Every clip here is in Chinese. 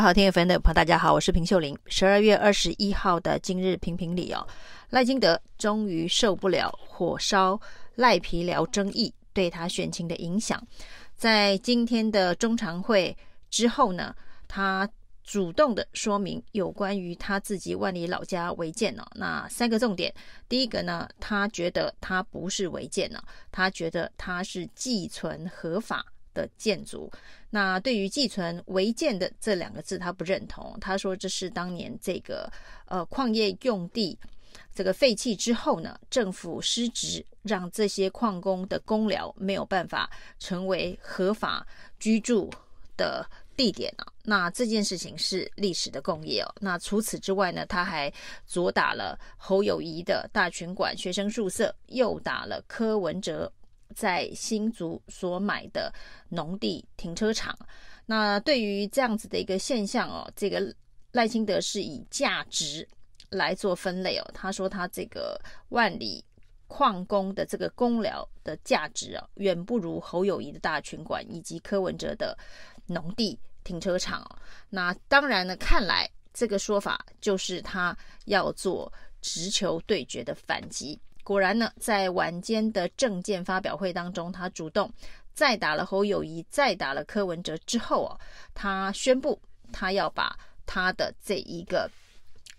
好听 FM 的朋友，大家好，我是平秀玲。十二月二十一号的今日评评理哦，赖金德终于受不了火烧赖皮寮争议对他选情的影响，在今天的中常会之后呢，他主动的说明有关于他自己万里老家违建呢，那三个重点，第一个呢，他觉得他不是违建呢，他觉得他是寄存合法。的建筑，那对于寄存违建的这两个字，他不认同。他说这是当年这个呃矿业用地这个废弃之后呢，政府失职，让这些矿工的工寮没有办法成为合法居住的地点啊。那这件事情是历史的共业哦。那除此之外呢，他还左打了侯友谊的大群馆学生宿舍，右打了柯文哲。在新竹所买的农地停车场，那对于这样子的一个现象哦，这个赖清德是以价值来做分类哦。他说他这个万里矿工的这个工寮的价值啊，远不如侯友谊的大群馆以及柯文哲的农地停车场哦。那当然呢，看来这个说法就是他要做直球对决的反击。果然呢，在晚间的政见发表会当中，他主动再打了侯友宜，再打了柯文哲之后哦，他宣布他要把他的这一个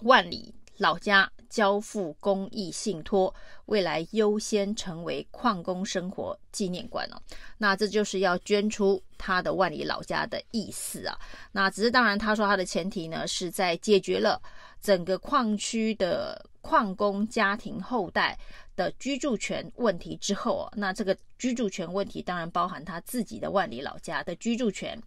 万里老家交付公益信托，未来优先成为矿工生活纪念馆哦。那这就是要捐出他的万里老家的意思啊。那只是当然，他说他的前提呢是在解决了整个矿区的。矿工家庭后代的居住权问题之后，那这个居住权问题当然包含他自己的万里老家的居住权，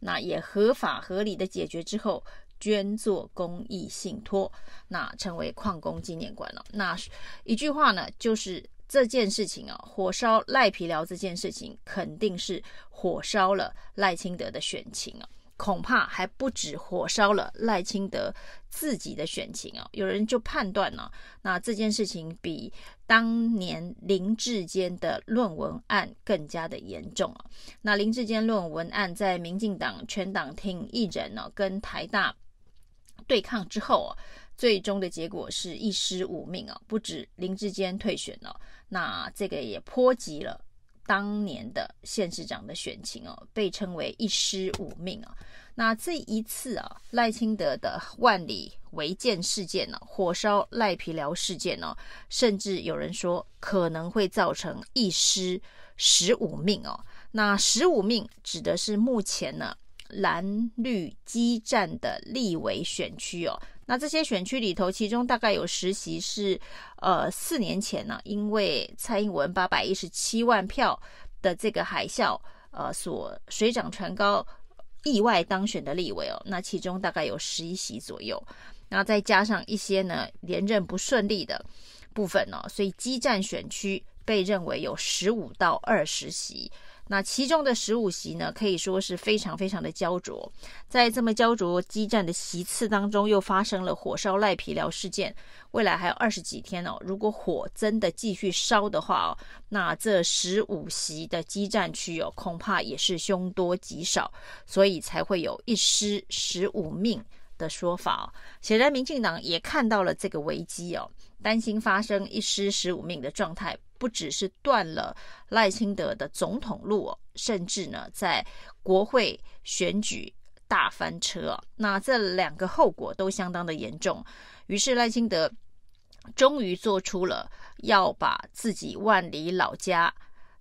那也合法合理的解决之后，捐做公益信托，那成为矿工纪念馆了。那一句话呢，就是这件事情啊，火烧赖皮寮这件事情，肯定是火烧了赖清德的选情啊。恐怕还不止火烧了赖清德自己的选情哦！有人就判断呢，那这件事情比当年林志坚的论文案更加的严重啊！那林志坚论文案在民进党全党挺一人呢，跟台大对抗之后啊，最终的结果是一尸五命啊！不止林志坚退选了，那这个也波及了。当年的县市长的选情哦，被称为一失五命啊。那这一次啊，赖清德的万里违建事件呢，火烧赖皮寮事件呢，甚至有人说可能会造成一失十五命哦。那十五命指的是目前呢蓝绿激战的立委选区哦。那这些选区里头，其中大概有十席是，呃，四年前呢，因为蔡英文八百一十七万票的这个海啸，呃，所水涨船高，意外当选的立委哦，那其中大概有十一席左右，然后再加上一些呢连任不顺利的部分哦，所以激战选区被认为有十五到二十席。那其中的十五席呢，可以说是非常非常的焦灼。在这么焦灼激战的席次当中，又发生了火烧赖皮寮事件。未来还有二十几天哦，如果火真的继续烧的话哦，那这十五席的激战区哦，恐怕也是凶多吉少，所以才会有一尸十五命的说法哦。显然，民进党也看到了这个危机哦，担心发生一尸十五命的状态。不只是断了赖清德的总统路，甚至呢，在国会选举大翻车，那这两个后果都相当的严重。于是赖清德终于做出了要把自己万里老家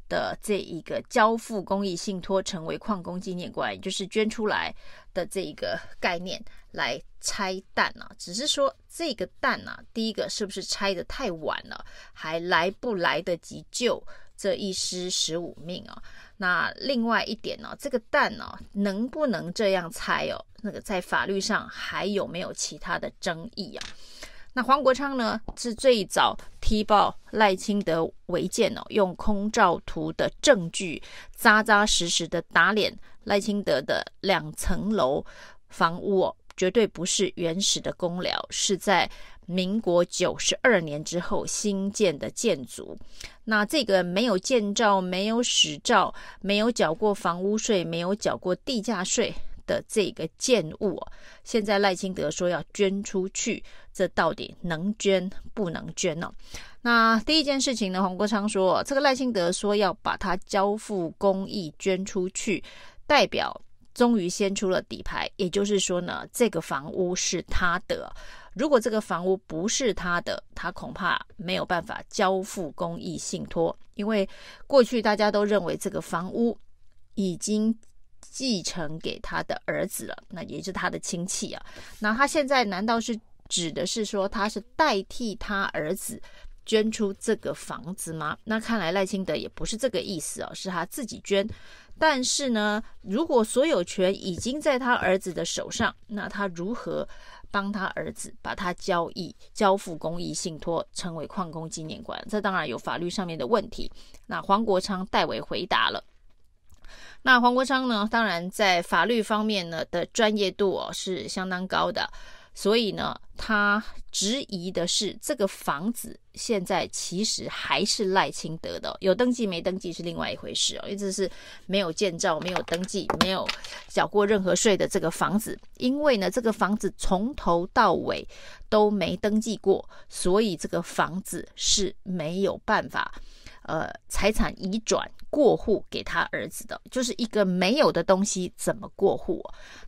的这一个交付公益信托，成为矿工纪念馆，就是捐出来的这一个概念来拆弹啊。只是说这个弹啊，第一个是不是拆的太晚了，还来不来得及救这一尸十五命啊？那另外一点呢、啊，这个弹呢、啊，能不能这样拆哦？那个在法律上还有没有其他的争议啊？那黄国昌呢，是最早踢爆赖清德违建哦，用空照图的证据扎扎实实的打脸赖清德的两层楼房屋哦，绝对不是原始的公寮，是在民国九十二年之后新建的建筑。那这个没有建照、没有使照、没有缴过房屋税、没有缴过地价税的这个建物，现在赖清德说要捐出去，这到底能捐不能捐呢？那第一件事情呢，黄国昌说，这个赖清德说要把它交付公益捐出去，代表终于先出了底牌，也就是说呢，这个房屋是他的。如果这个房屋不是他的，他恐怕没有办法交付公益信托，因为过去大家都认为这个房屋已经继承给他的儿子了，那也就是他的亲戚啊。那他现在难道是指的是说他是代替他儿子捐出这个房子吗？那看来赖清德也不是这个意思哦，是他自己捐。但是呢，如果所有权已经在他儿子的手上，那他如何帮他儿子把他交易、交付公益信托，成为矿工纪念馆？这当然有法律上面的问题。那黄国昌代为回答了。那黄国昌呢，当然在法律方面呢的专业度哦是相当高的。所以呢，他质疑的是这个房子现在其实还是赖清德的，有登记没登记是另外一回事哦，因为这是没有建造、没有登记、没有缴过任何税的这个房子。因为呢，这个房子从头到尾都没登记过，所以这个房子是没有办法。呃，财产移转过户给他儿子的，就是一个没有的东西，怎么过户？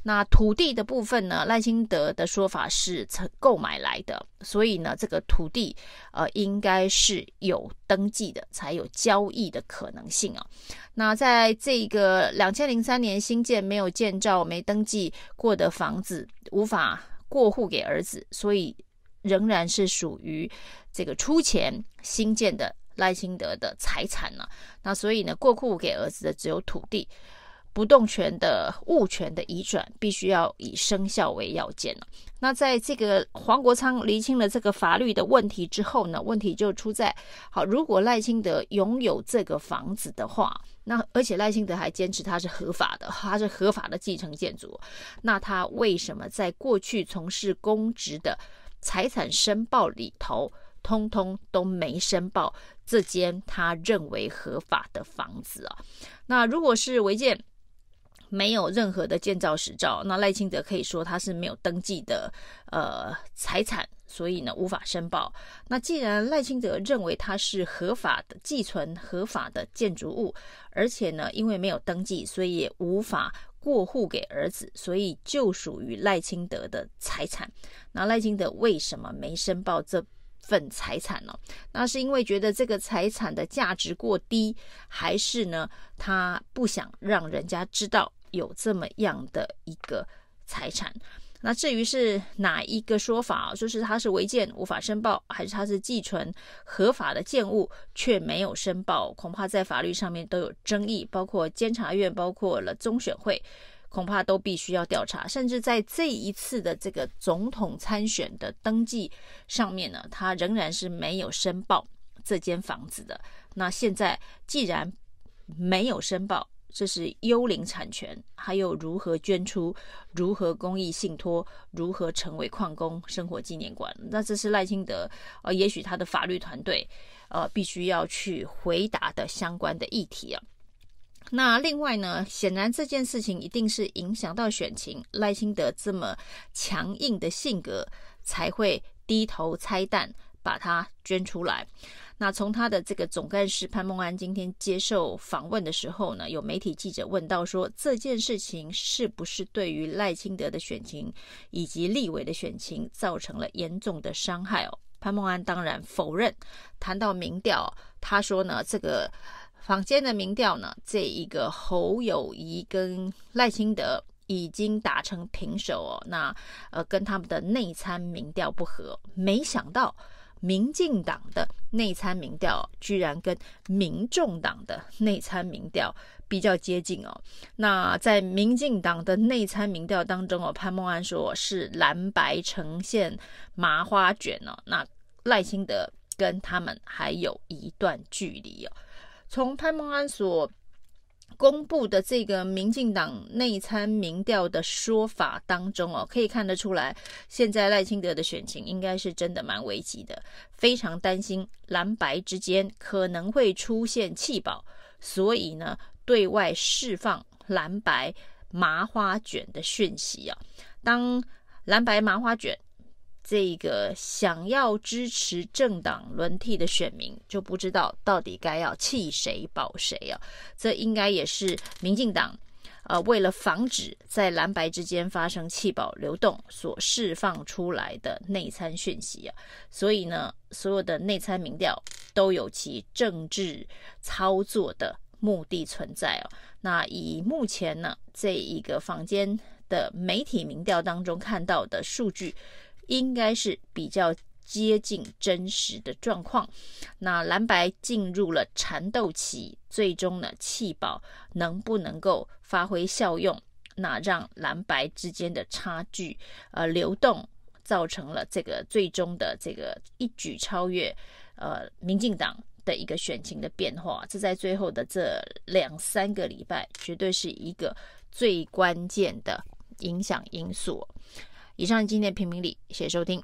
那土地的部分呢？赖清德的说法是曾购买来的，所以呢，这个土地呃应该是有登记的，才有交易的可能性啊。那在这个两千零三年新建没有建造、没登记过的房子，无法过户给儿子，所以仍然是属于这个出钱新建的。赖清德的财产呢？那所以呢，过户给儿子的只有土地，不动权的物权的移转必须要以生效为要件。那在这个黄国昌厘清了这个法律的问题之后呢，问题就出在：好，如果赖清德拥有这个房子的话，那而且赖清德还坚持他是合法的，他是合法的继承建筑，那他为什么在过去从事公职的财产申报里头，通通都没申报这间他认为合法的房子啊。那如果是违建，没有任何的建造实照，那赖清德可以说他是没有登记的呃财产，所以呢无法申报。那既然赖清德认为他是合法的寄存合法的建筑物，而且呢因为没有登记，所以也无法过户给儿子，所以就属于赖清德的财产。那赖清德为什么没申报这份财产呢？那是因为觉得这个财产的价值过低，还是呢他不想让人家知道有这么样的一个财产？那至于是哪一个说法，就是他是违建无法申报，还是他是寄存合法的建物却没有申报？恐怕在法律上面都有争议，包括监察院，包括了中选会。恐怕都必须要调查，甚至在这一次的这个总统参选的登记上面呢，他仍然是没有申报这间房子的。那现在既然没有申报，这是幽灵产权，还有如何捐出、如何公益信托、如何成为矿工生活纪念馆？那这是赖清德呃，也许他的法律团队呃，必须要去回答的相关的议题啊。那另外呢，显然这件事情一定是影响到选情，赖清德这么强硬的性格才会低头拆弹把它捐出来。那从他的这个总干事潘孟安今天接受访问的时候呢，有媒体记者问到说，这件事情是不是对于赖清德的选情以及立委的选情造成了严重的伤害哦？潘孟安当然否认。谈到民调，他说呢，这个。坊间的民调呢，这一个侯友宜跟赖清德已经打成平手哦。那呃，跟他们的内参民调不合，没想到民进党的内参民调居然跟民众党的内参民调比较接近哦。那在民进党的内参民调当中哦，潘孟安说是蓝白呈现麻花卷哦。那赖清德跟他们还有一段距离哦。从潘孟安所公布的这个民进党内参民调的说法当中哦，可以看得出来，现在赖清德的选情应该是真的蛮危急的，非常担心蓝白之间可能会出现弃保，所以呢，对外释放蓝白麻花卷的讯息啊。当蓝白麻花卷这个想要支持政党轮替的选民就不知道到底该要弃谁保谁啊。这应该也是民进党。呃，为了防止在蓝白之间发生弃保流动所释放出来的内参讯息啊，所以呢，所有的内参民调都有其政治操作的目的存在哦。那以目前呢这一个房间的媒体民调当中看到的数据，应该是比较。接近真实的状况，那蓝白进入了缠斗期，最终呢弃保能不能够发挥效用？那让蓝白之间的差距呃流动，造成了这个最终的这个一举超越呃民进党的一个选情的变化，这在最后的这两三个礼拜，绝对是一个最关键的影响因素。以上今天的评评理，谢谢收听。